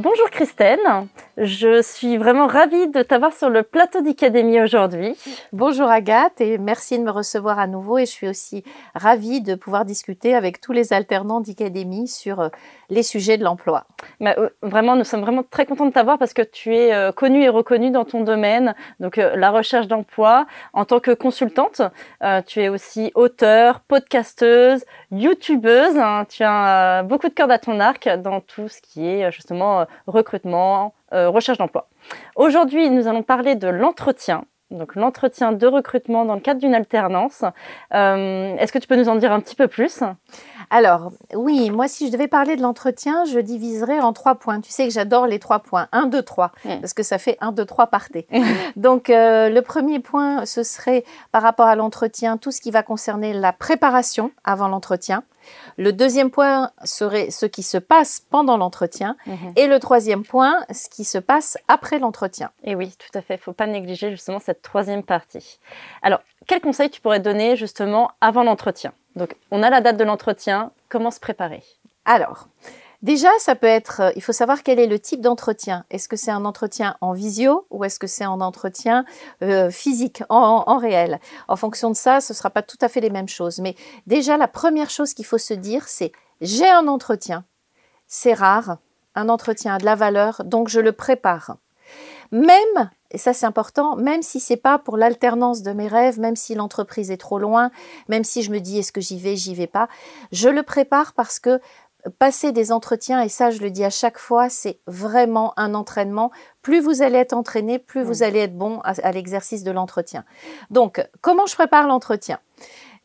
Bonjour Christelle, je suis vraiment ravie de t'avoir sur le plateau d'Icadémie aujourd'hui. Bonjour Agathe et merci de me recevoir à nouveau et je suis aussi ravie de pouvoir discuter avec tous les alternants d'Icadémie sur euh, les sujets de l'emploi. Bah, euh, vraiment, nous sommes vraiment très contents de t'avoir parce que tu es euh, connue et reconnue dans ton domaine, donc la recherche d'emploi. En tant que consultante, tu es aussi auteur, podcasteuse, youtubeuse. Hein. tu as beaucoup de cordes à ton arc dans tout ce qui est justement recrutement, recherche d'emploi. Aujourd'hui, nous allons parler de l'entretien. Donc l'entretien de recrutement dans le cadre d'une alternance. Euh, est-ce que tu peux nous en dire un petit peu plus? Alors oui, moi si je devais parler de l'entretien, je diviserais en trois points. Tu sais que j'adore les trois points. Un, deux, trois, parce que ça fait un, deux, trois partés. Donc le premier point, ce serait par rapport à l'entretien, tout ce qui va concerner la préparation avant l'entretien. Le deuxième point serait ce qui se passe pendant l'entretien. Mhm. Et le troisième point, ce qui se passe après l'entretien. Et oui, tout à fait. Il ne faut pas négliger justement cette troisième partie. Alors, quel conseil tu pourrais donner justement avant l'entretien? Donc, on a la date de l'entretien. Comment se préparer? Alors, Déjà, ça peut être, euh, il faut savoir quel est le type d'entretien. Est-ce que c'est un entretien en visio ou est-ce que c'est un entretien euh, physique, en, réel? En fonction de ça, ce ne sera pas tout à fait les mêmes choses. Mais déjà, la première chose qu'il faut se dire, c'est j'ai un entretien. C'est rare, un entretien a de la valeur, donc je le prépare. Même, et ça c'est important, même si c'est pas pour l'alternance de mes rêves, même si l'entreprise est trop loin, même si je me dis est-ce que j'y vais, j'y vais pas, je le prépare parce que passer des entretiens, et ça je le dis à chaque fois, c'est vraiment un entraînement. Plus vous allez être entraîné, plus vous allez être bon à, l'exercice de l'entretien. Donc, comment je prépare l'entretien?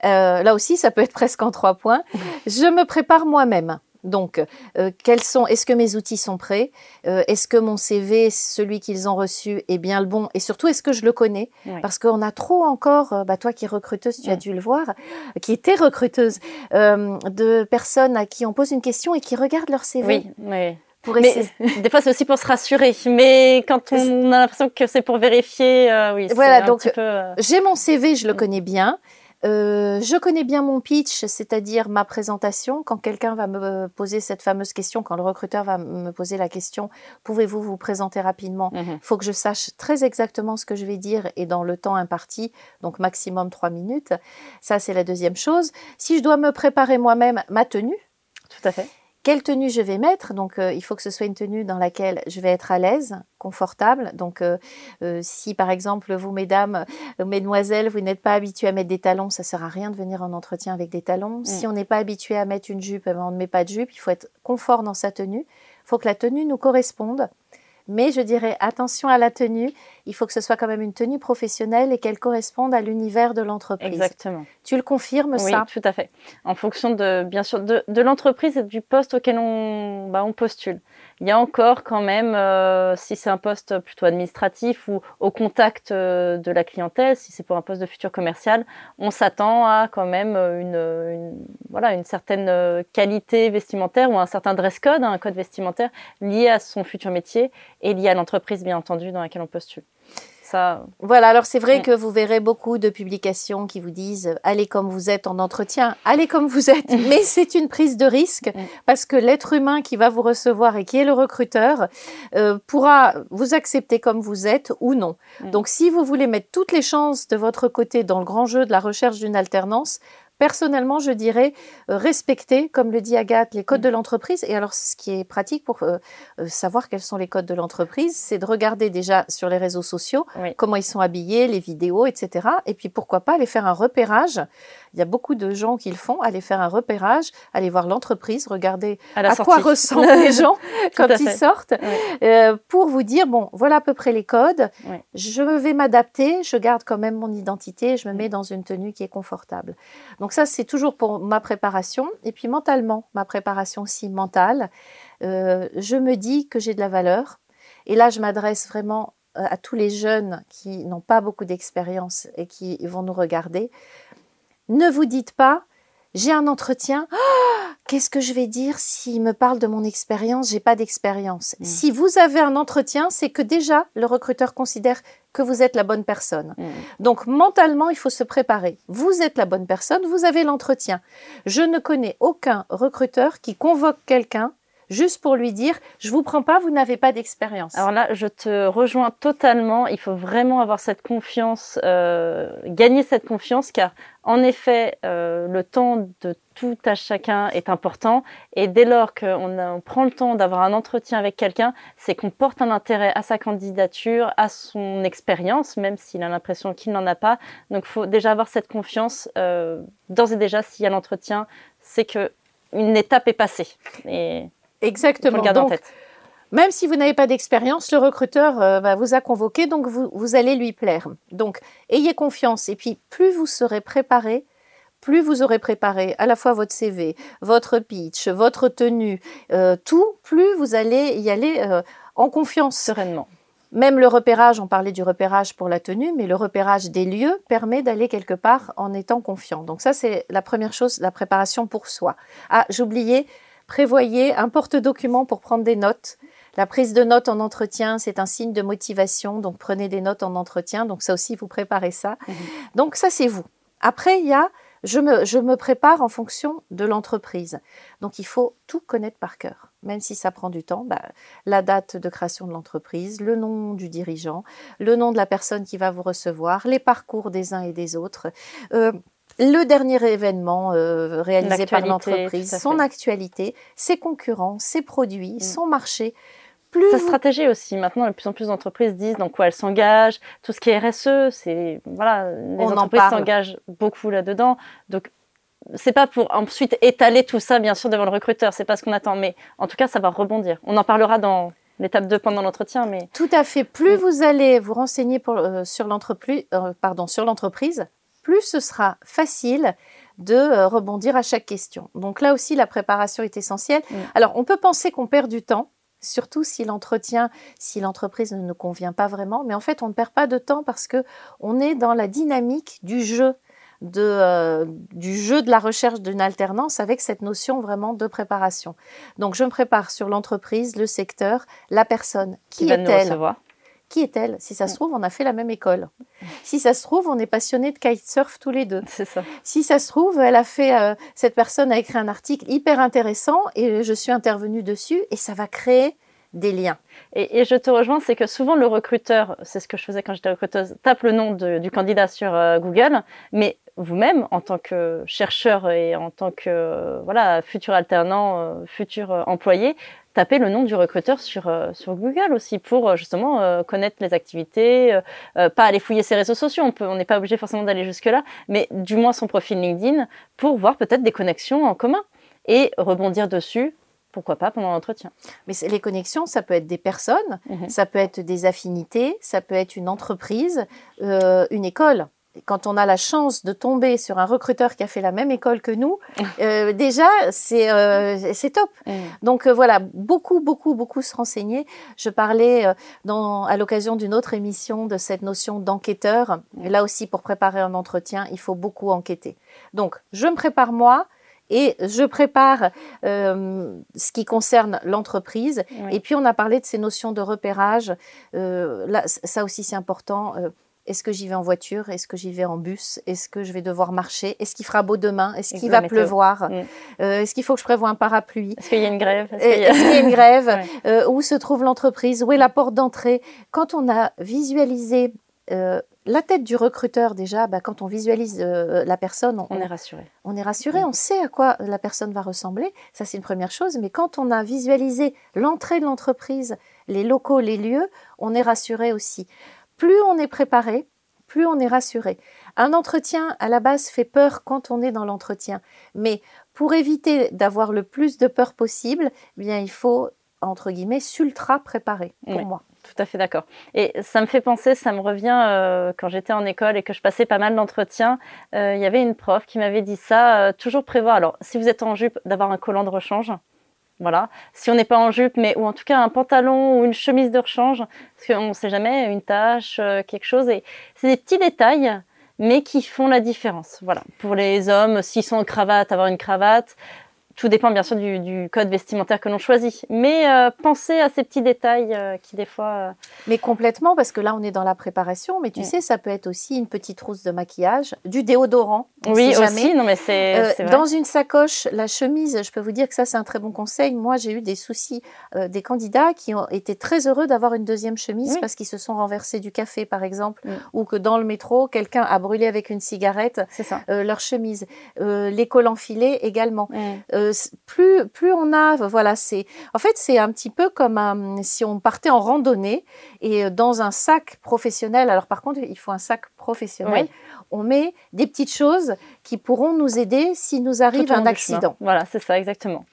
Euh, Là aussi, ça peut être presque en trois points. Je me prépare moi-même. Donc, euh, quels sont Est-ce que mes outils sont prêts? Euh, Est-ce que mon CV, celui qu'ils ont reçu, est bien le bon? Et surtout, est-ce que je le connais? Parce qu'on a trop encore, euh, bah, toi qui es recruteuse, tu as dû le voir, qui était recruteuse, de personnes à qui on pose une question et qui regardent leur CV. Oui, oui. mais des fois, c'est aussi pour se rassurer. Mais quand on a l'impression que c'est pour vérifier, oui. Voilà, donc j'ai mon CV, je le connais bien. Euh, je connais bien mon pitch, c'est-à-dire ma présentation. Quand quelqu'un va me poser cette fameuse question, quand le recruteur va me poser la question, pouvez-vous vous présenter rapidement? Il mhm. faut que je sache très exactement ce que je vais dire et dans le temps imparti, donc maximum trois minutes. Ça, c'est la deuxième chose. Si je dois me préparer moi-même, ma tenue. Tout à fait quelle tenue je vais mettre. Donc, euh, il faut que ce soit une tenue dans laquelle je vais être à l'aise, confortable. Donc, euh, euh, si par exemple, vous, mesdames, mesdemoiselles, vous n'êtes pas habituées à mettre des talons, ça sert à rien de venir en entretien avec des talons. Mm. Si on n'est pas habitué à mettre une jupe, eh ben, on ne met pas de jupe. Il faut être confort dans sa tenue. Il faut que la tenue nous corresponde. Mais je dirais attention à la tenue. Il faut que ce soit quand même une tenue professionnelle et qu'elle corresponde à l'univers de l'entreprise. Exactement. Tu le confirmes ça? Oui, tout à fait. En fonction de bien sûr de, de l'entreprise et du poste auquel on, bah, on postule il y a encore quand même, euh, si c'est un poste plutôt administratif ou au contact euh, de la clientèle, si c'est pour un poste de futur commercial, on s'attend à quand même une, une, voilà, une certaine qualité vestimentaire ou un certain dress code, hein, un code vestimentaire lié à son futur métier et lié à l'entreprise, bien entendu, dans laquelle on postule. Voilà, alors c'est vrai que vous verrez beaucoup de publications qui vous disent allez comme vous êtes en entretien, allez comme vous êtes, mais c'est une prise de risque parce que l'être humain qui va vous recevoir et qui est le recruteur euh, pourra vous accepter comme vous êtes ou non. Donc si vous voulez mettre toutes les chances de votre côté dans le grand jeu de la recherche d'une alternance, Personnellement, je dirais euh, respecter, comme le dit Agathe, les codes de l'entreprise. Et alors, ce qui est pratique pour euh, euh, savoir quels sont les codes de l'entreprise, c'est de regarder déjà sur les réseaux sociaux comment ils sont habillés, les vidéos, etc. Et puis, pourquoi pas aller faire un repérage. Il y a beaucoup de gens qui le font, aller faire un repérage, aller voir l'entreprise, regarder à, quoi ressemblent les gens quand ils sortent, pour vous dire, bon, voilà à peu près les codes, je vais m'adapter, je garde quand même mon identité, je me mets dans une tenue qui est confortable. Donc ça, c'est toujours pour ma préparation. Et puis mentalement, ma préparation aussi mentale, euh, je me dis que j'ai de la valeur. Et là, je m'adresse vraiment euh, à tous les jeunes qui n'ont pas beaucoup d'expérience et qui vont nous regarder. Ne vous dites pas, j'ai un entretien. Ah, qu'est-ce que je vais dire s'il me parle de mon expérience? J'ai pas d'expérience. Mm. Si vous avez un entretien, c'est que déjà le recruteur considère que vous êtes la bonne personne. Mm. Donc mentalement, il faut se préparer. Vous êtes la bonne personne, vous avez l'entretien. Je ne connais aucun recruteur qui convoque quelqu'un juste pour lui dire je vous prends pas, vous n'avez pas d'expérience. Alors là, je te rejoins totalement. Il faut vraiment avoir cette confiance, euh, gagner cette confiance, car en effet, euh, le temps de tout à chacun est important. Et dès lors qu'on on prend le temps d'avoir un entretien avec quelqu'un, c'est qu'on porte un intérêt à sa candidature, à son expérience, même s'il a l'impression qu'il n'en a pas. Donc, il faut déjà avoir cette confiance. Euh, d'ores et déjà, s'il y a l'entretien, c'est que une étape est passée. Exactement. en tête. Même si vous n'avez pas d'expérience, le recruteur euh, vous a convoqué, donc vous, vous allez lui plaire. Donc, ayez confiance. Et puis, plus vous serez préparé, plus vous aurez préparé à la fois votre CV, votre pitch, votre tenue, euh, tout, plus vous allez y aller euh, en confiance. Sereinement. Même le repérage, on parlait du repérage pour la tenue, mais le repérage des lieux permet d'aller quelque part en étant confiant. Donc ça, c'est la première chose, la préparation pour soi. Ah, j'oubliais, prévoyez un porte-document pour prendre des notes. La prise de notes en entretien, c'est un signe de motivation, donc prenez des notes en entretien. Donc ça aussi, vous préparez ça. Mhm. Donc ça, c'est vous. Après, il y a je me, je me prépare en fonction de l'entreprise. Donc il faut tout connaître par cœur, même si ça prend du temps. Bah, la date de création de l'entreprise, le nom du dirigeant, le nom de la personne qui va vous recevoir, les parcours des uns et des autres. Euh, le dernier événement euh, réalisé par l'entreprise, son actualité, ses concurrents, ses produits, mm. son marché. Plus Sa stratégie aussi. Maintenant, de plus en plus d'entreprises disent dans quoi elles s'engagent. Tout ce qui est RSE, c'est voilà, les entreprises s'engagent beaucoup là-dedans. Donc c'est pas pour ensuite étaler tout ça, bien sûr, devant le recruteur. C'est pas ce qu'on attend, mais en tout cas, ça va rebondir. On en parlera dans l'étape 2 pendant l'entretien, mais tout à fait. Plus vous allez vous renseigner pour, euh, sur l'entreprise, euh, pardon, sur l'entreprise, plus ce sera facile de euh, rebondir à chaque question. Donc là aussi, la préparation est essentielle. Alors, on peut penser qu'on perd du temps, surtout si l'entretien, si l'entreprise ne nous convient pas vraiment, mais en fait, on ne perd pas de temps parce que on est dans la dynamique du jeu. De, euh, du jeu de la recherche d'une alternance avec cette notion vraiment de préparation. Donc je me prépare sur l'entreprise, le secteur, la personne. Qui, est-elle qui est-elle? Si ça se trouve, on a fait la même école. Si ça se trouve, on est passionné de kitesurf tous les deux. Ça. Si ça se trouve, elle a fait, euh, cette personne a écrit un article hyper intéressant et je suis intervenue dessus et ça va créer des liens. Et, je te rejoins, c'est que souvent le recruteur, c'est ce que je faisais quand j'étais recruteuse, tape le nom du candidat sur euh, Google, mais vous-même, en tant que chercheur et en tant que voilà futur alternant, euh, futur employé, taper le nom du recruteur sur, euh, sur Google aussi pour euh, justement euh, connaître les activités, pas aller fouiller ses réseaux sociaux, on peut, on n'est pas obligé forcément d'aller jusque-là, mais du moins son profil LinkedIn pour voir peut-être des connexions en commun et rebondir dessus pourquoi pas pendant l'entretien. Mais les connexions, ça peut être des personnes, mhm. ça peut être des affinités, ça peut être une entreprise, une école quand on a la chance de tomber sur un recruteur qui a fait la même école que nous, euh, déjà c'est euh, c'est top. Mm. Donc euh, voilà, beaucoup beaucoup beaucoup se renseigner. Je parlais dans à l'occasion d'une autre émission de cette notion d'enquêteur. Mm. Là aussi pour préparer un entretien, il faut beaucoup enquêter. Donc je me prépare moi et je prépare ce qui concerne l'entreprise. Et puis on a parlé de ces notions de repérage. là, ça aussi c'est important. Est-ce que j'y vais en voiture? Est-ce que j'y vais en bus? Est-ce que je vais devoir marcher? Est-ce qu'il fera beau demain? Est-ce qu'il va pleuvoir? Mm. euh, Est-ce qu'il faut que je prévoie un parapluie? Est-ce qu'il y a une grève? Est-ce qu'il y, a... une grève? Euh, Où se trouve l'entreprise? Où est la porte d'entrée? Quand on a visualisé euh, la tête du recruteur déjà, bah, quand on visualise la personne, on, est rassuré. On est rassuré, mm. on sait à quoi la personne va ressembler. Ça, c'est une première chose. Mais quand on a visualisé l'entrée de l'entreprise, les locaux, les lieux, on est rassuré aussi plus on est préparé, plus on est rassuré. Un entretien, à la base, fait peur quand on est dans l'entretien. Mais pour éviter d'avoir le plus de peur possible, eh bien, il faut, entre guillemets, s'ultra préparer, pour moi. Tout à fait d'accord. Et ça me fait penser, ça me revient euh, quand j'étais en école et que je passais pas mal d'entretiens. Euh, il y avait une prof qui m'avait dit ça, euh, toujours prévoir. Alors, si vous êtes en jupe, d'avoir un collant de rechange. Voilà. Si on n'est pas en jupe, mais ou en tout cas un pantalon ou une chemise de rechange, parce qu'on ne sait jamais, une tâche, euh, quelque chose. Et c'est des petits détails, mais qui font la différence. Voilà. Pour les hommes, s'ils sont en cravate, avoir une cravate. Tout dépend bien sûr du, du code vestimentaire que l'on choisit. Mais euh, pensez à ces petits détails euh, qui des fois... Euh, Mais complètement, parce que là, on est dans la préparation. Mais tu Mm. sais, ça peut être aussi une petite trousse de maquillage, du déodorant. on oui, sait jamais. aussi. Non, mais c'est dans une sacoche, la chemise, je peux vous dire que ça, c'est un très bon conseil. Moi, j'ai eu des soucis des candidats qui ont été très heureux d'avoir une deuxième chemise parce qu'ils se sont renversés du café, par exemple, Mm. ou que dans le métro, quelqu'un a brûlé avec une cigarette leur chemise. Les cols enfilés également. Euh, plus plus on a, voilà, c'est en fait c'est un petit peu comme un- si on partait en randonnée et euh, dans un sac professionnel. Alors par contre, il faut un sac professionnel. Oui. On met des petites choses qui pourront nous aider si nous arrive un accident. Voilà, c'est ça, exactement.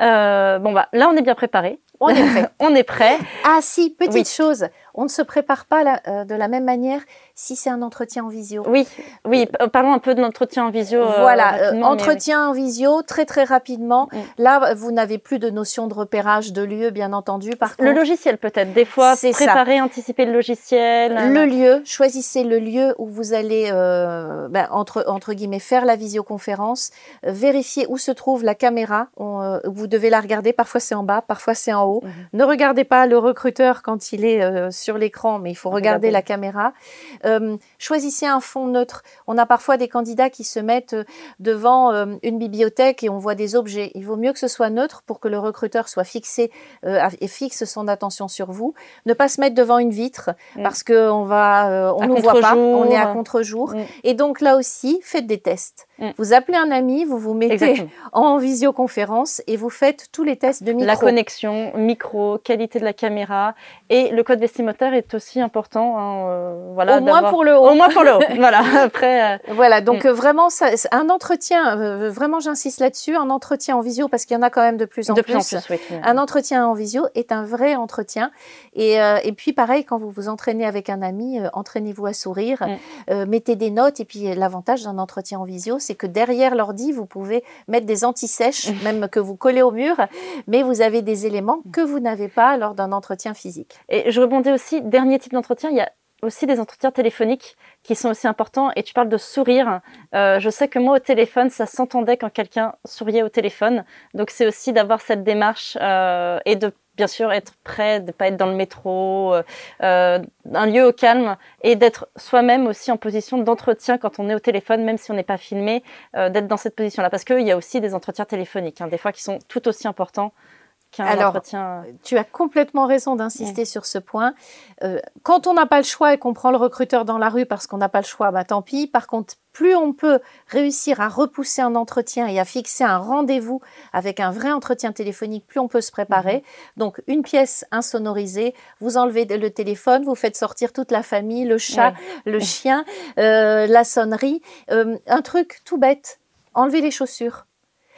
Euh, bon, bah, là, on est bien préparé. On est prêt. On est prêt. Ah si, petite Oui. chose, on ne se prépare pas la- euh, de la même manière si c'est un entretien en visio. Oui, oui. p- Parlons un peu de l'entretien en visio. euh, Voilà, euh, mais entretien en visio, très très rapidement. Là, vous n'avez plus de notion de repérage de lieu, bien entendu. Par. Le logiciel, peut-être. Des fois, ça. préparer, anticiper le logiciel. le lieu, choisissez le lieu où vous allez, euh, ben, entre, entre guillemets, faire la visioconférence, euh, vérifier où se trouve la caméra. On, euh, vous devez la regarder, parfois c'est en bas, parfois c'est en haut. Mhm. Ne regardez pas le recruteur quand il est euh, sur l'écran, mais il faut regarder la caméra. Euh, choisissez un fond neutre. On a parfois des candidats qui se mettent euh, devant euh, une bibliothèque et on voit des objets. Il vaut mieux que ce soit neutre pour que le recruteur soit fixé et fixe son attention sur vous. Ne pas se mettre devant une vitre Mm. parce que on va, on nous voit pas, on est à contre-jour. Mm. Et donc là aussi, faites des tests. Mm. Vous appelez un ami, vous vous mettez Exactement. en visioconférence et vous faites tous les tests de micro. La connexion, micro, qualité de la caméra et le code vestimentaire est aussi important. hein, euh, voilà, Au moins pour le haut. Au moins pour le haut. voilà. Après, euh, Voilà, donc Mm. euh, vraiment, ça, un entretien, euh, vraiment j'insiste là-dessus, un entretien en visio, parce qu'il y en a quand même de plus en de plus. plus en plus, oui. Un entretien en visio est un vrai entretien. Et, et puis pareil, quand vous vous entraînez avec un ami, entraînez-vous à sourire, Mm. mettez des notes. Et puis l'avantage d'un entretien en visio, c'est que derrière l'ordi, vous pouvez mettre des anti-sèches, même que vous collez au mur, mais vous avez des éléments que vous n'avez pas lors d'un entretien physique. Et je rebondis aussi, dernier type d'entretien, il y a aussi des entretiens téléphoniques qui sont aussi importants. Et tu parles de sourire. Euh, je sais que moi, au téléphone, ça s'entendait quand quelqu'un souriait au téléphone. Donc, c'est aussi d'avoir cette démarche euh, et de bien sûr être prêt, de pas être dans le métro, euh, euh, un lieu au calme et d'être soi-même aussi en position d'entretien quand on est au téléphone, même si on n'est pas filmé, euh, d'être dans cette position-là. Parce qu'il y a aussi des entretiens téléphoniques, hein, des fois qui sont tout aussi importants qu'un Alors, entretien. Tu as complètement raison d'insister sur ce point. Euh, quand on n'a pas le choix et qu'on prend le recruteur dans la rue parce qu'on n'a pas le choix, bah tant pis. Par contre, plus on peut réussir à repousser un entretien et à fixer un rendez-vous avec un vrai entretien téléphonique, plus on peut se préparer. Donc, une pièce insonorisée, vous enlevez le téléphone, vous faites sortir toute la famille, le chat, le chien, euh, la sonnerie. Euh, un truc tout bête, enlevez les chaussures.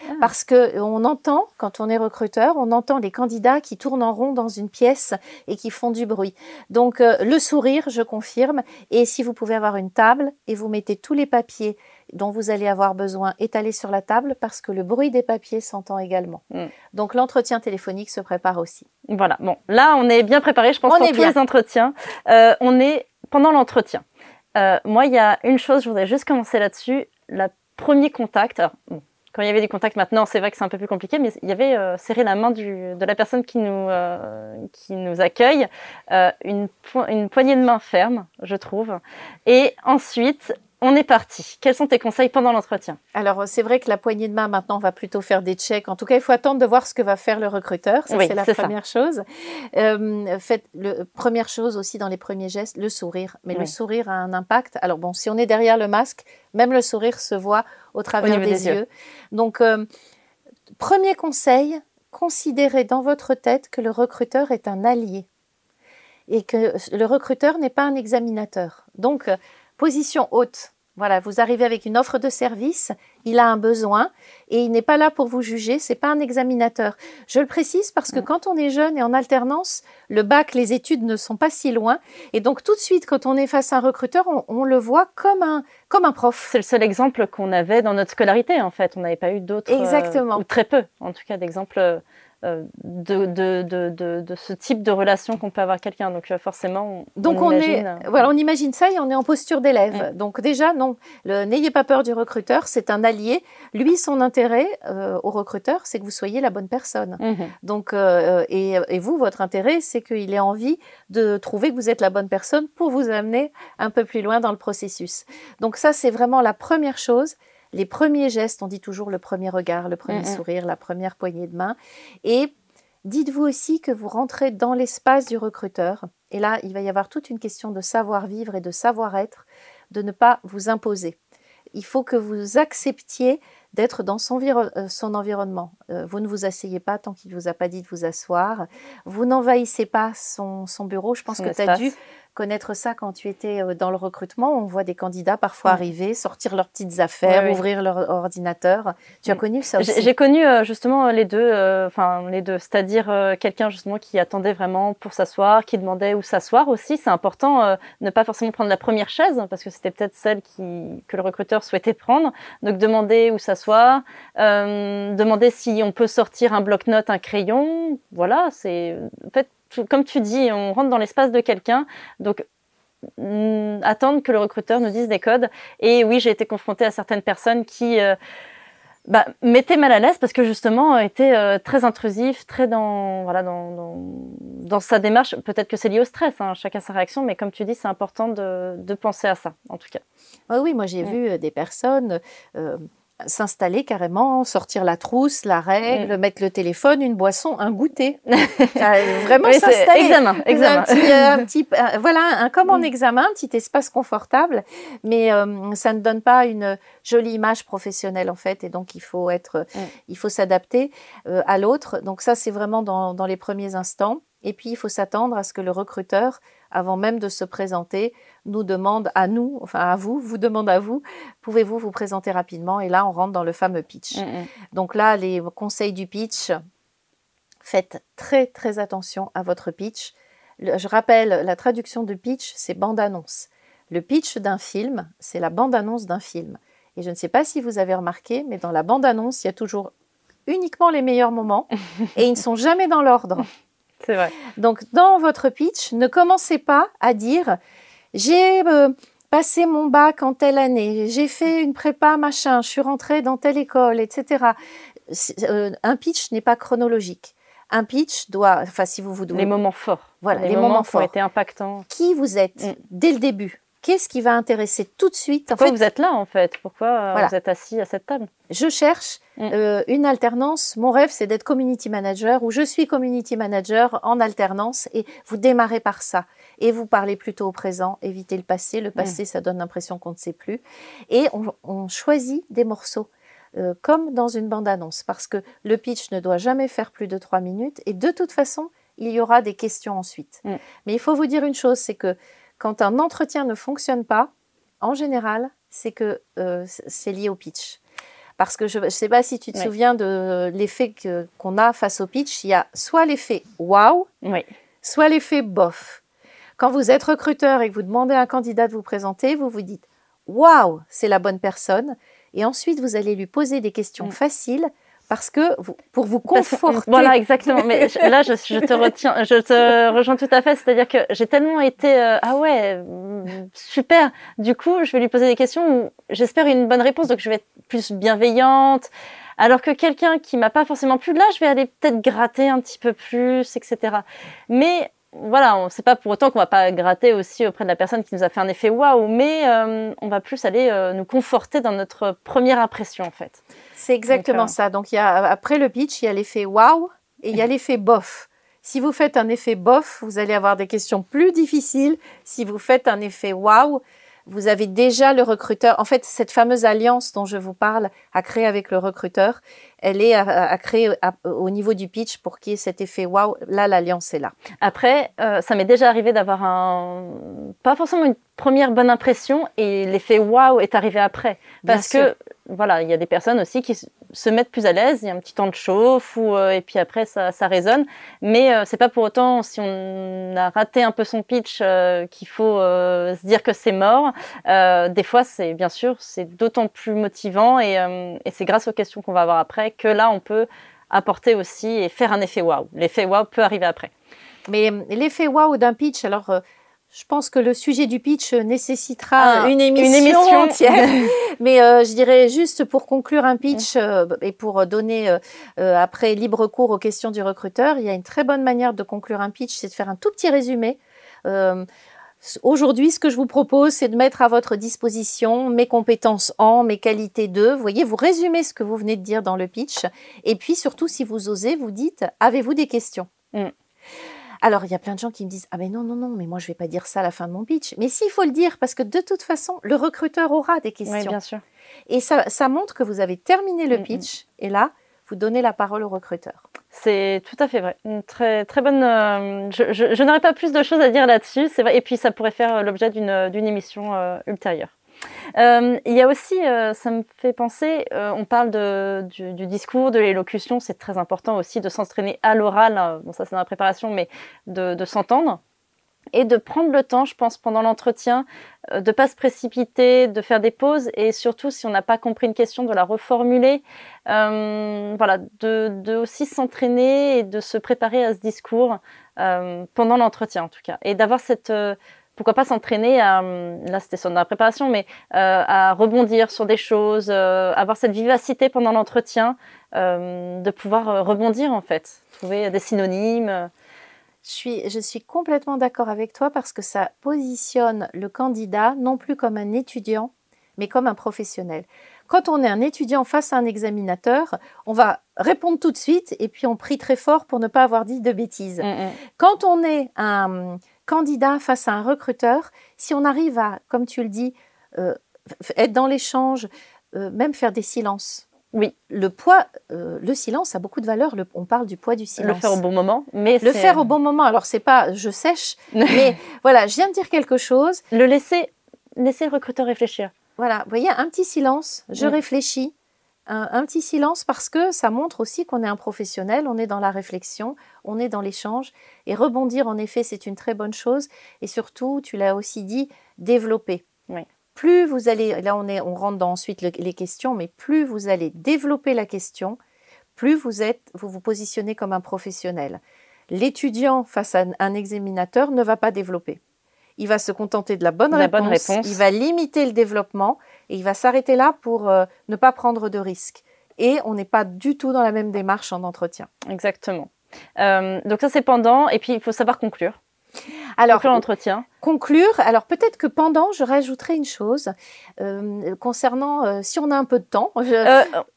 Ah. Parce que on entend, quand on est recruteur, on entend les candidats qui tournent en rond dans une pièce et qui font du bruit. Donc euh, le sourire, je confirme. Et si vous pouvez avoir une table et vous mettez tous les papiers dont vous allez avoir besoin étalés sur la table, parce que le bruit des papiers s'entend également. Mm. Donc l'entretien téléphonique se prépare aussi. Voilà. Bon, là, on est bien préparé. Je pense On pour est tous bien. les entretiens. Euh, on est pendant l'entretien. Euh, moi, il y a une chose, je voudrais juste commencer là-dessus. Le premier contact. Alors, bon, quand il y avait des contacts maintenant, c'est vrai que c'est un peu plus compliqué, mais il y avait euh, serrer la main de la personne qui nous, euh, qui nous accueille, euh, une poignée de main ferme, je trouve. Et ensuite, on est parti. Quels sont tes conseils pendant l'entretien? Alors c'est vrai que la poignée de main maintenant on va plutôt faire des checks. En tout cas, il faut attendre de voir ce que va faire le recruteur. Ça Oui, c'est la ça. première chose. Euh, faites le première chose aussi dans les premiers gestes, le sourire. Mais le sourire a un impact. Alors bon, si on est derrière le masque, même le sourire se voit au travers des, des yeux. yeux. Donc euh, premier conseil, considérez dans votre tête que le recruteur est un allié et que le recruteur n'est pas un examinateur. Donc, euh, position haute. Voilà, vous arrivez avec une offre de service, il a un besoin et il n'est pas là pour vous juger, c'est pas un examinateur. Je le précise parce que Mm. quand on est jeune et en alternance, le bac, les études ne sont pas si loin et donc tout de suite quand on est face à un recruteur, on, on le voit comme un comme un prof. C'est le seul exemple qu'on avait dans notre scolarité, en fait. On n'avait pas eu d'autres. euh, Exactement. ou très peu, en tout cas, d'exemples euh, de, de, de, de, ce type de relation qu'on peut avoir quelqu'un. Donc euh, forcément, on, donc on, imagine, est, voilà, on imagine ça et on est en posture d'élève. Donc déjà, non, n'ayez pas peur du recruteur, c'est un allié. Lui, son intérêt euh, au recruteur, c'est que vous soyez la bonne personne. Mm-hmm. Donc et, et, vous, votre intérêt, c'est qu'il ait envie de trouver que vous êtes la bonne personne pour vous amener un peu plus loin dans le processus. Donc ça, c'est vraiment la première chose les premiers gestes, on dit toujours le premier regard, le premier sourire, la première poignée de main. Et dites-vous aussi que vous rentrez dans l'espace du recruteur. Et là, il va y avoir toute une question de savoir-vivre et de savoir-être, de ne pas vous imposer. Il faut que vous acceptiez d'être dans son, euh, environnement. Euh, vous ne vous asseyez pas tant qu'il ne vous a pas dit de vous asseoir. Vous n'envahissez pas son, bureau. Je pense que tu as dû connaître ça quand tu étais euh, dans le recrutement. On voit des candidats parfois arriver, sortir leurs petites affaires, ouvrir leur ordinateur. Tu as mm. connu ça aussi J'ai connu euh, justement les deux, euh, enfin les deux, c'est-à-dire quelqu'un justement qui attendait vraiment pour s'asseoir, qui demandait où s'asseoir aussi. C'est important ne pas forcément prendre la première chaise parce que c'était peut-être celle qui, que le recruteur souhaitait prendre. Donc demander où s'asseoir, demander si on peut sortir un bloc-notes, un crayon. Voilà, c'est en fait comme tu dis, on rentre dans l'espace de quelqu'un. Donc, mm, attendre que le recruteur nous dise des codes. Et oui, j'ai été confrontée à certaines personnes qui euh, bah, m'étaient mal à l'aise parce que justement étaient euh, très intrusifs, très dans voilà dans, dans, sa démarche. Peut-être que c'est lié au stress, hein, chacun sa réaction, mais comme tu dis, c'est important de, de, penser à ça, en tout cas. oui, moi j'ai vu euh, des personnes s'installer carrément, sortir la trousse, la règle, mm. mettre le téléphone, une boisson, un goûter. vraiment s'installer. Examen, examen. Un petit, euh, euh, voilà, un, comme en mm. examen, un petit espace confortable, mais euh, ça ne donne pas une jolie image professionnelle en fait, et donc il faut être, mm. il faut s'adapter à l'autre. Donc ça, c'est vraiment dans, dans les premiers instants. Et puis, il faut s'attendre à ce que le recruteur, avant même de se présenter, nous demande à nous, enfin à vous, vous demande à vous, pouvez-vous vous présenter rapidement? Et là, on rentre dans le fameux pitch. Mm, mm. Donc là, les conseils du pitch, faites très très attention à votre pitch. je rappelle, la traduction de pitch, c'est bande-annonce. Le pitch d'un film, c'est la bande-annonce d'un film. Et je ne sais pas si vous avez remarqué, mais dans la bande-annonce, il y a toujours uniquement les meilleurs moments et ils ne sont jamais dans l'ordre. C'est vrai. Donc, dans votre pitch, ne commencez pas à dire j'ai euh, passé mon bac en telle année, j'ai fait une prépa machin, je suis rentrée dans telle école, etc. Euh, un pitch n'est pas chronologique. Un pitch doit, enfin, si vous vous les moments forts. Voilà, les, moments, forts ont été impactants. Qui vous êtes mm. dès le début Qu'est-ce qui va intéresser tout de suite Pourquoi vous êtes là en fait? Pourquoi euh, vous êtes assis à cette table? Je cherche mm. euh, une alternance. Mon rêve, c'est d'être community manager ou je suis community manager en alternance et vous démarrez par ça et vous parlez plutôt au présent, évitez le passé. Le passé, mm. ça donne l'impression qu'on ne sait plus. Et on, choisit des morceaux. Euh, comme dans une bande-annonce, parce que le pitch ne doit jamais faire plus de trois minutes, et de toute façon, il y aura des questions ensuite. Mm. Mais il faut vous dire une chose, c'est que quand un entretien ne fonctionne pas, en général, c'est que euh, c'est lié au pitch. Parce que je ne sais pas si tu te souviens de l'effet qu'on a face au pitch. Il y a soit l'effet wow, soit l'effet bof. Quand vous êtes recruteur et que vous demandez à un candidat de vous présenter, vous vous dites waouh, c'est la bonne personne. Et ensuite, vous allez lui poser des questions mm. faciles parce que pour vous conforter. voilà, exactement. Mais là, je, te retiens, je te rejoins tout à fait. C'est-à-dire que j'ai tellement été euh, ah ouais super. Du coup, je vais lui poser des questions où j'espère une bonne réponse. Donc, je vais être plus bienveillante. Alors que quelqu'un qui m'a pas forcément plu, là, je vais aller peut-être gratter un petit peu plus, etc. Mais voilà, on sait pas pour autant qu'on va pas gratter aussi auprès de la personne qui nous a fait un effet waouh, mais euh, on va plus aller euh, nous conforter dans notre première impression en fait. C'est exactement ça. Donc il y a après le pitch, il y a l'effet waouh et il y a l'effet bof. Si vous faites un effet bof, vous allez avoir des questions plus difficiles. Si vous faites un effet waouh, vous avez déjà le recruteur. En fait, cette fameuse alliance dont je vous parle à créer avec le recruteur, elle est à, créer au niveau du pitch pour qu'il y ait cet effet waouh. Là, l'alliance est là. Après, euh, ça m'est déjà arrivé d'avoir un, pas forcément une première bonne impression et l'effet waouh est arrivé après. Parce que, voilà, il y a des personnes aussi qui se mettent plus à l'aise, il y a un petit temps de chauffe ou euh, et puis après ça, ça résonne. Mais euh, c'est pas pour autant si on a raté un peu son pitch euh, qu'il faut se dire que c'est mort. des fois, c'est bien sûr, c'est d'autant plus motivant et, et c'est grâce aux questions qu'on va avoir après que là on peut apporter aussi et faire un effet waouh. L'effet waouh peut arriver après. Mais l'effet waouh d'un pitch, alors je pense que le sujet du pitch nécessitera ah, une, émission entière. Mais euh, je dirais juste pour conclure un pitch euh, et pour donner euh, après libre cours aux questions du recruteur, il y a une très bonne manière de conclure un pitch, c'est de faire un tout petit résumé. Aujourd'hui, ce que je vous propose, c'est de mettre à votre disposition mes compétences en, mes qualités de. Vous voyez, vous résumez ce que vous venez de dire dans le pitch. Et puis surtout, si vous osez, vous dites, avez-vous des questions? Mm. Alors, il y a plein de gens qui me disent Ah, mais non, non, non, mais moi, je vais pas dire ça à la fin de mon pitch. Mais s'il faut le dire, parce que de toute façon, le recruteur aura des questions. Oui, bien sûr. Et ça, ça montre que vous avez terminé le mm, mm. pitch. Et là, vous donnez la parole au recruteur. C'est tout à fait vrai. Très très bonne. Euh, je, n'aurais pas plus de choses à dire là-dessus. Et puis ça pourrait faire l'objet d'une d'une émission euh, ultérieure. Euh, il y a aussi, euh, ça me fait penser, euh, on parle du, discours, de l'élocution, c'est très important aussi de s'entraîner à l'oral, bon ça c'est dans la préparation, mais de s'entendre et de prendre le temps, je pense, pendant l'entretien, euh, de pas se précipiter, de faire des pauses et surtout, si on n'a pas compris une question, de la reformuler. Euh, voilà, de, de aussi s'entraîner et de se préparer à ce discours euh, pendant l'entretien en tout cas, et d'avoir cette pourquoi pas s'entraîner à, là c'était sur la préparation, mais euh, à rebondir sur des choses, euh, avoir cette vivacité pendant l'entretien, euh, de pouvoir rebondir en fait, trouver des synonymes. Je suis, je suis complètement d'accord avec toi parce que ça positionne le candidat non plus comme un étudiant, mais comme un professionnel. Quand on est un étudiant face à un examinateur, on va répondre tout de suite et puis on prie très fort pour ne pas avoir dit de bêtises. Mm, mm. Quand on est un candidat face à un recruteur, si on arrive à, comme tu le dis, euh, être dans l'échange, euh, même faire des silences. Oui. Le poids, euh, le silence a beaucoup de valeur. on parle du poids du silence. Le faire au bon moment, mais le faire au bon moment. Alors c'est pas je sèche, mais voilà, je viens de dire quelque chose. Le laisser, laisser le recruteur réfléchir. Voilà, vous voyez, un petit silence, je réfléchis, un, petit silence parce que ça montre aussi qu'on est un professionnel, on est dans la réflexion, on est dans l'échange. Et rebondir, en effet, c'est une très bonne chose. Et surtout, tu l'as aussi dit, développer. Plus vous allez, là on, est, on rentre dans ensuite les questions, mais plus vous allez développer la question, plus vous êtes, vous vous positionnez comme un professionnel. L'étudiant face à un examinateur ne va pas développer il va se contenter de la bonne, réponse, il va limiter le développement et il va s'arrêter là pour euh, ne pas prendre de risques. Et on n'est pas du tout dans la même démarche en entretien. Exactement. Euh, donc ça c'est pendant, et puis il faut savoir conclure. Alors, conclure l'entretien. Conclure. Alors peut-être que pendant, je rajouterai une chose euh, concernant si on a un peu de temps.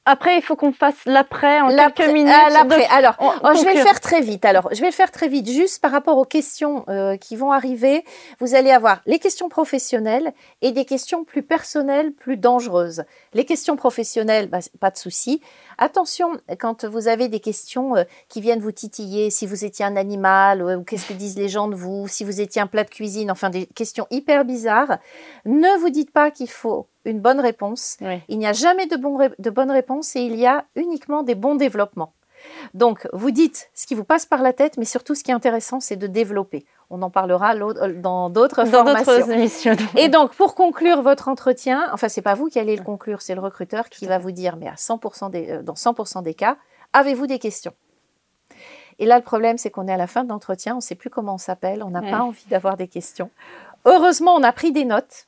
après, il faut qu'on fasse l'après en quelques minutes. l'après. Alors, oh, je vais le faire très vite. Alors, je vais le faire très vite, juste par rapport aux questions qui vont arriver. Vous allez avoir les questions professionnelles et des questions plus personnelles, plus dangereuses. Les questions professionnelles, bah, pas de souci. Attention quand vous avez des questions qui viennent vous titiller, si vous étiez un animal ou qu'est-ce que disent les gens de vous, si vous étiez un plat de cuisine enfin des questions hyper bizarres. Ne vous dites pas qu'il faut une bonne réponse. Il n'y a jamais de, bon, de bonne réponse et il y a uniquement des bons développements. Donc, vous dites ce qui vous passe par la tête, mais surtout ce qui est intéressant, c'est de développer. On en parlera dans d'autres formations. émissions. Et donc, pour conclure votre entretien, enfin, c'est pas vous qui allez le conclure, c'est le recruteur qui va vous dire, mais à 100% des, euh, dans 100% des cas, avez-vous des questions? Et là, le problème, c'est qu'on est à la fin de l'entretien, on ne sait plus comment on s'appelle, on n'a pas envie d'avoir des questions. Heureusement, on a pris des notes.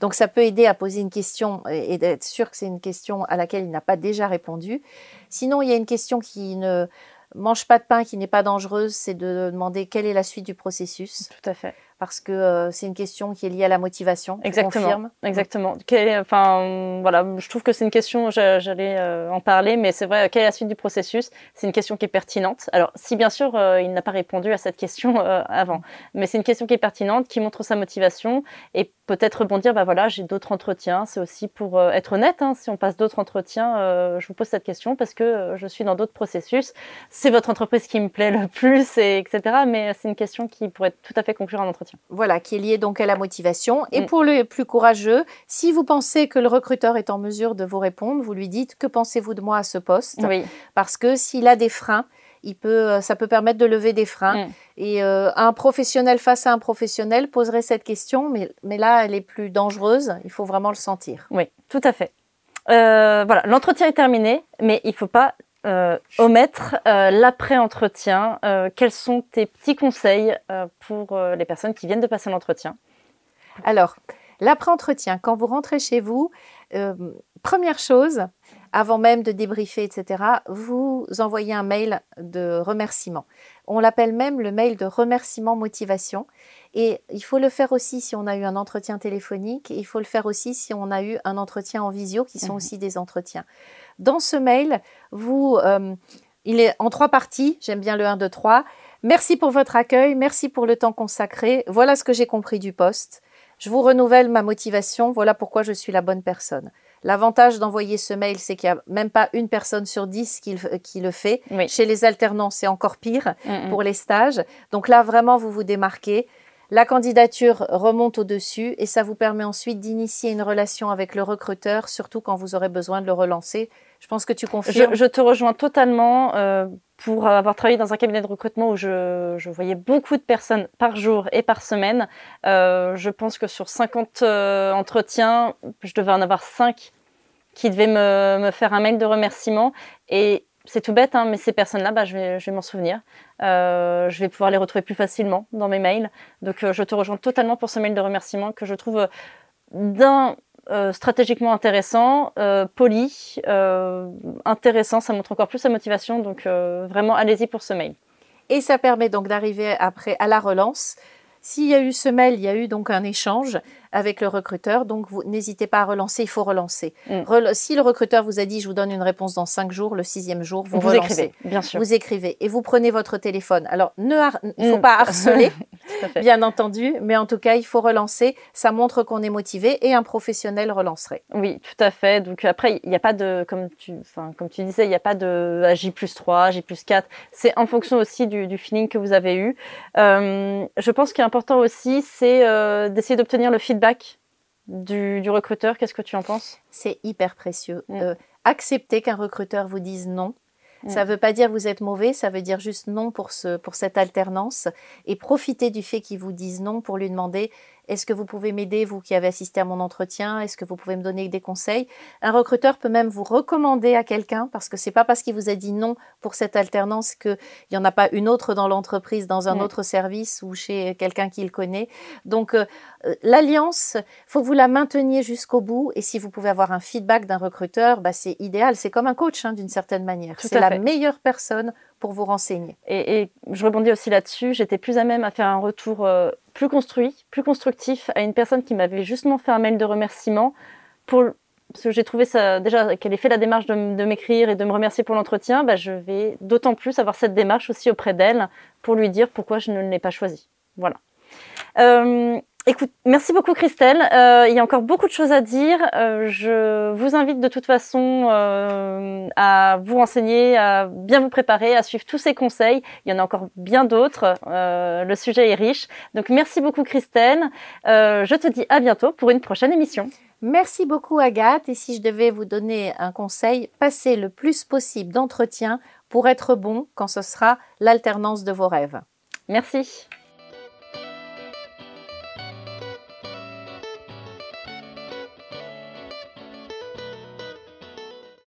Donc, ça peut aider à poser une question et d'être sûr que c'est une question à laquelle il n'a pas déjà répondu. Sinon, il y a une question qui ne mange pas de pain, qui n'est pas dangereuse, c'est de demander quelle est la suite du processus. Tout à fait parce que euh, c'est une question qui est liée à la motivation. Exactement. Exactement. enfin, voilà, je trouve que c'est une question, j'allais euh, en parler, mais c'est vrai, quelle est la suite du processus? C'est une question qui est pertinente. Alors, si bien sûr, euh, il n'a pas répondu à cette question avant, mais c'est une question qui est pertinente, qui montre sa motivation et peut-être rebondir, bah voilà, j'ai d'autres entretiens. C'est aussi pour être honnête, hein, si on passe d'autres entretiens, je vous pose cette question parce que je suis dans d'autres processus. C'est votre entreprise qui me plaît le plus, et etc. Mais c'est une question qui pourrait tout à fait conclure un entretien. Voilà, qui est lié donc à la motivation. Et mm. pour le plus courageux, si vous pensez que le recruteur est en mesure de vous répondre, vous lui dites que pensez-vous de moi à ce poste? Oui. Parce que s'il a des freins, il peut, euh, ça peut permettre de lever des freins. Mm. Et euh, un professionnel face à un professionnel poserait cette question, mais, mais là, elle est plus dangereuse. Il faut vraiment le sentir. Oui, tout à fait. Euh, voilà, l'entretien est terminé, mais il ne faut pas euh, omettre euh, l'après-entretien. Euh, quels sont tes petits conseils euh, pour les personnes qui viennent de passer l'entretien? Alors, l'après-entretien, quand vous rentrez chez vous, première chose, avant même de débriefer, etc., vous envoyez un mail de remerciement. On l'appelle même le mail de remerciement motivation. Et il faut le faire aussi si on a eu un entretien téléphonique. Il faut le faire aussi si on a eu un entretien en visio, qui sont Mhm. aussi des entretiens. Dans ce mail, vous, euh, il est en trois parties. J'aime bien le 1, 2, 3. Merci pour votre accueil. Merci pour le temps consacré. Voilà ce que j'ai compris du poste. Je vous renouvelle ma motivation. Voilà pourquoi je suis la bonne personne. L'avantage d'envoyer ce mail, c'est qu'il n'y a même pas une personne sur dix qui, le- qui le fait. Oui. Chez les alternants, c'est encore pire Mm, mm. pour les stages. Donc là, vraiment, vous vous démarquez. La candidature remonte au-dessus et ça vous permet ensuite d'initier une relation avec le recruteur, surtout quand vous aurez besoin de le relancer. Je pense que tu confirmes. Je, je te rejoins totalement. euh, pour avoir travaillé dans un cabinet de recrutement où je, je voyais beaucoup de personnes par jour et par semaine, euh, je pense que sur 50 euh, entretiens, je devais en avoir 5 qui devaient me, me faire un mail de remerciement. Et c'est tout bête, hein, mais ces personnes-là, bah, je vais, je vais m'en souvenir. Euh, je vais pouvoir les retrouver plus facilement dans mes mails. Donc je te rejoins totalement pour ce mail de remerciement que je trouve d'un euh, stratégiquement intéressant, euh, poli, euh, intéressant, ça montre encore plus sa motivation. Donc vraiment, allez-y pour ce mail. Et ça permet donc d'arriver après à la relance. S'il y a eu ce mail, il y a eu donc un échange avec le recruteur. Donc, vous n'hésitez pas à relancer, il faut relancer. Mm. Rel- si le recruteur vous a dit, je vous donne une réponse dans cinq jours, le sixième jour, vous, Vous, relancez. écrivez, bien sûr. Vous écrivez et vous prenez votre téléphone. Alors, ne il ne faut Mm. pas harceler, bien entendu, mais en tout cas, il faut relancer. Ça montre qu'on est motivé et un professionnel relancerait. Oui, tout à fait. Donc après, il n'y a pas de, comme tu, enfin, comme tu disais, il n'y a pas de J plus 3, J plus 4. C'est en fonction aussi du, du feeling que vous avez eu. Euh, je pense qu'il est important aussi, c'est euh, d'essayer d'obtenir le feedback du, du recruteur. Qu'est-ce que tu en penses? C'est hyper précieux. Mm. Euh, accepter qu'un recruteur vous dise non. Mm. Ça ne veut pas dire vous êtes mauvais, ça veut dire juste non pour, ce, pour cette alternance. Et profitez du fait qu'il vous dise non pour lui demander est-ce que vous pouvez m'aider, vous qui avez assisté à mon entretien? Est-ce que vous pouvez me donner des conseils? Un recruteur peut même vous recommander à quelqu'un parce que c'est pas parce qu'il vous a dit non pour cette alternance qu'il n'y en a pas une autre dans l'entreprise, dans un autre service ou chez quelqu'un qu'il connaît. Donc, euh, l'alliance, faut que vous la mainteniez jusqu'au bout. Et si vous pouvez avoir un feedback d'un recruteur, bah, c'est idéal. C'est comme un coach, hein, d'une certaine manière. C'est la meilleure personne pour vous renseigner. et, et je rebondis aussi là-dessus. J'étais plus à même à faire un retour euh, plus construit, plus constructif à une personne qui m'avait justement fait un mail de remerciement pour parce que j'ai trouvé ça déjà qu'elle ait fait la démarche de, m'écrire et de me remercier pour l'entretien. Bah, je vais d'autant plus avoir cette démarche aussi auprès d'elle pour lui dire pourquoi je ne l'ai pas choisi. Voilà. Euh, Écoute, merci beaucoup Christelle. Euh, il y a encore beaucoup de choses à dire. Euh, je vous invite de toute façon euh, à vous renseigner, à bien vous préparer, à suivre tous ces conseils. Il y en a encore bien d'autres. Le sujet est riche. Donc merci beaucoup Christelle. Je te dis à bientôt pour une prochaine émission. Merci beaucoup Agathe. Et si je devais vous donner un conseil, passez le plus possible d'entretien pour être bon quand ce sera l'alternance de vos rêves. Merci.